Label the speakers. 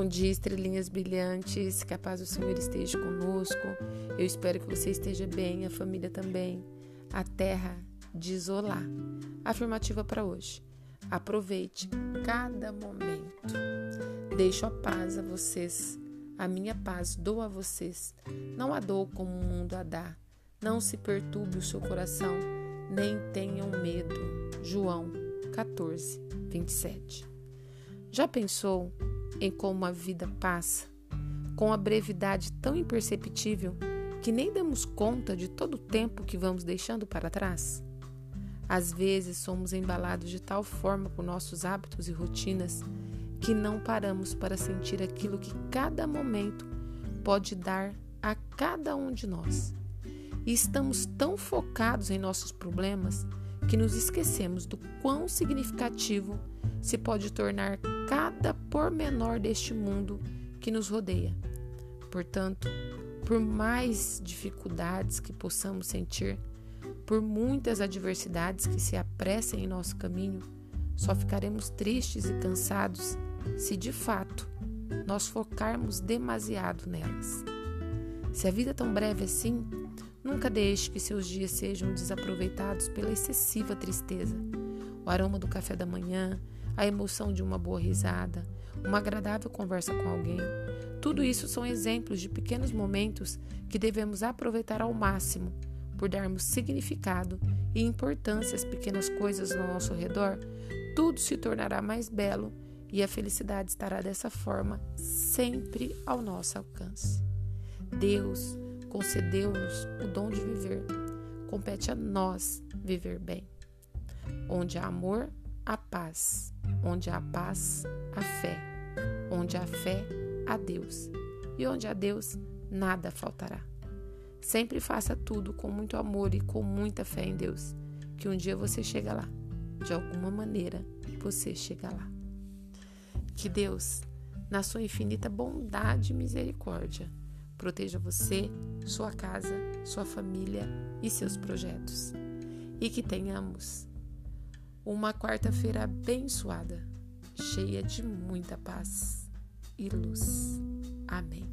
Speaker 1: dia, estrelinhas brilhantes. Que a paz do Senhor esteja conosco. Eu espero que você esteja bem, a família também. A terra de isolar. Afirmativa para hoje. Aproveite cada momento. Deixo a paz a vocês. A minha paz dou a vocês. Não a dou como o mundo a dá. Não se perturbe o seu coração, nem tenham medo. João 14, 27. Já pensou em como a vida passa, com a brevidade tão imperceptível que nem damos conta de todo o tempo que vamos deixando para trás? Às vezes somos embalados de tal forma por nossos hábitos e rotinas que não paramos para sentir aquilo que cada momento pode dar a cada um de nós. E estamos tão focados em nossos problemas que nos esquecemos do quão significativo se pode tornar cada pormenor deste mundo que nos rodeia. Portanto, por mais dificuldades que possamos sentir, por muitas adversidades que se apressem em nosso caminho, só ficaremos tristes e cansados se de fato nós focarmos demasiado nelas. Se a vida é tão breve assim, nunca deixe que seus dias sejam desaproveitados pela excessiva tristeza. O aroma do café da manhã, a emoção de uma boa risada, uma agradável conversa com alguém. Tudo isso são exemplos de pequenos momentos que devemos aproveitar ao máximo, por darmos significado e importância às pequenas coisas ao nosso redor. Tudo se tornará mais belo e a felicidade estará dessa forma sempre ao nosso alcance. Deus concedeu-nos o dom de viver. Compete a nós viver bem. Onde há amor, há paz. Onde há paz, há fé. Onde há fé, há Deus. E onde há Deus, nada faltará. Sempre faça tudo com muito amor e com muita fé em Deus, que um dia você chega lá. De alguma maneira, você chega lá. Que Deus, na sua infinita bondade e misericórdia, proteja você, sua casa, sua família e seus projetos. E que tenhamos uma quarta-feira abençoada, cheia de muita paz e luz. Amém.